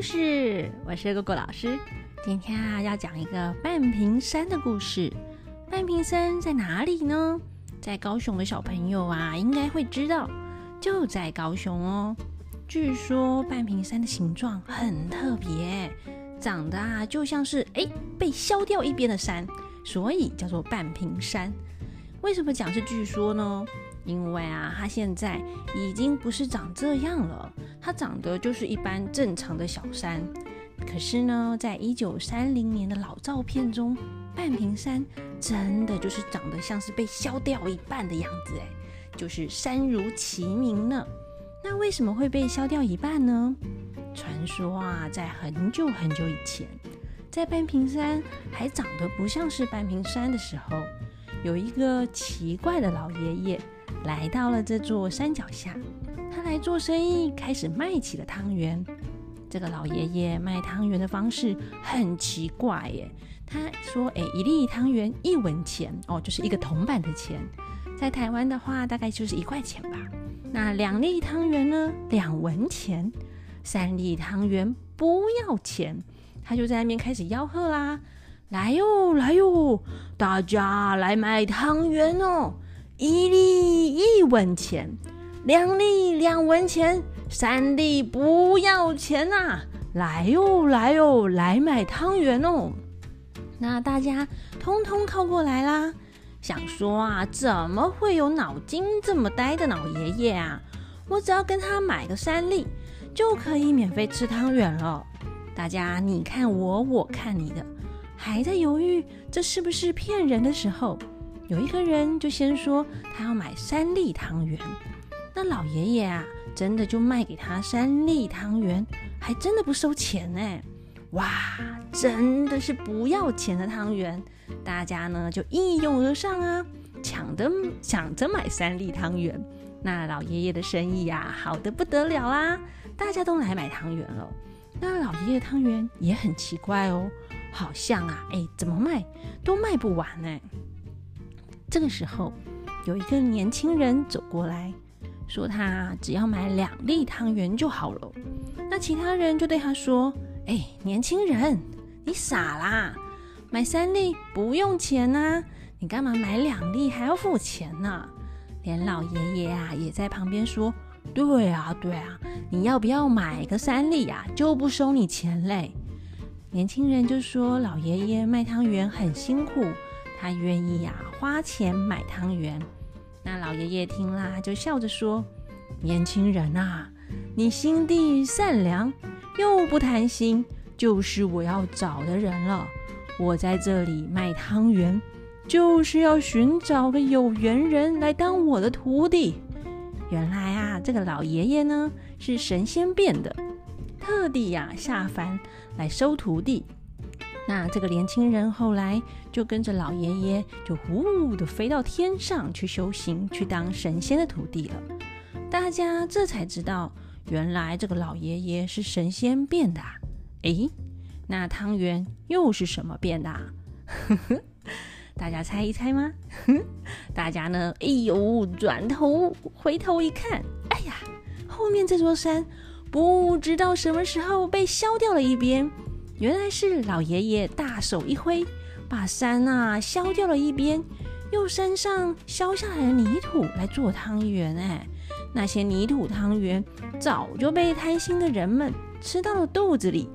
故事，我是果果老师。今天啊，要讲一个半屏山的故事。半屏山在哪里呢？在高雄的小朋友啊，应该会知道，就在高雄哦。据说半屏山的形状很特别，长得啊就像是哎被削掉一边的山，所以叫做半屏山。为什么讲是据说呢？因为啊，它现在已经不是长这样了，它长得就是一般正常的小山。可是呢，在一九三零年的老照片中，半屏山真的就是长得像是被削掉一半的样子，哎，就是山如其名呢。那为什么会被削掉一半呢？传说啊，在很久很久以前，在半屏山还长得不像是半屏山的时候，有一个奇怪的老爷爷。来到了这座山脚下，他来做生意，开始卖起了汤圆。这个老爷爷卖汤圆的方式很奇怪耶，他说：“哎，一粒汤圆一文钱哦，就是一个铜板的钱，在台湾的话大概就是一块钱吧。那两粒汤圆呢，两文钱；三粒汤圆不要钱。他就在那边开始吆喝啦：来哟，来哟，大家来买汤圆哦！”一粒一文钱，两粒两文钱，三粒不要钱呐！来哟来哟，来买汤圆哦！那大家通通靠过来啦，想说啊，怎么会有脑筋这么呆的老爷爷啊？我只要跟他买个三粒，就可以免费吃汤圆了。大家你看我，我看你的，还在犹豫这是不是骗人的时候。有一个人就先说他要买三粒汤圆，那老爷爷啊，真的就卖给他三粒汤圆，还真的不收钱呢。哇，真的是不要钱的汤圆，大家呢就一拥而上啊，抢着抢着买三粒汤圆。那老爷爷的生意呀，好的不得了啦，大家都来买汤圆了。那老爷爷汤圆也很奇怪哦，好像啊，哎，怎么卖都卖不完呢。这个时候，有一个年轻人走过来，说他只要买两粒汤圆就好了。那其他人就对他说：“哎，年轻人，你傻啦！买三粒不用钱呐，你干嘛买两粒还要付钱呢？”连老爷爷啊也在旁边说：“对啊，对啊，你要不要买个三粒呀？就不收你钱嘞。”年轻人就说：“老爷爷卖汤圆很辛苦。”他愿意呀，花钱买汤圆。那老爷爷听啦，就笑着说：“年轻人啊，你心地善良，又不贪心，就是我要找的人了。我在这里卖汤圆，就是要寻找个有缘人来当我的徒弟。原来啊，这个老爷爷呢是神仙变的，特地呀下凡来收徒弟。”那这个年轻人后来就跟着老爷爷，就呼的飞到天上去修行，去当神仙的徒弟了。大家这才知道，原来这个老爷爷是神仙变的。诶，那汤圆又是什么变的？大家猜一猜吗？大家呢？哎呦，转头回头一看，哎呀，后面这座山不知道什么时候被削掉了一边。原来是老爷爷大手一挥，把山啊削掉了一边，用山上削下来的泥土来做汤圆。哎，那些泥土汤圆早就被贪心的人们吃到了肚子里。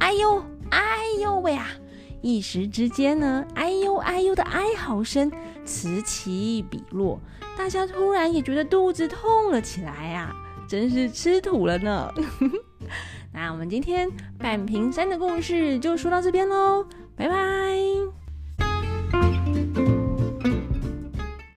哎呦，哎呦喂啊！一时之间呢，哎呦哎呦的哀嚎声此起彼落，大家突然也觉得肚子痛了起来呀，真是吃土了呢。那我们今天半瓶山的故事就说到这边喽，拜拜。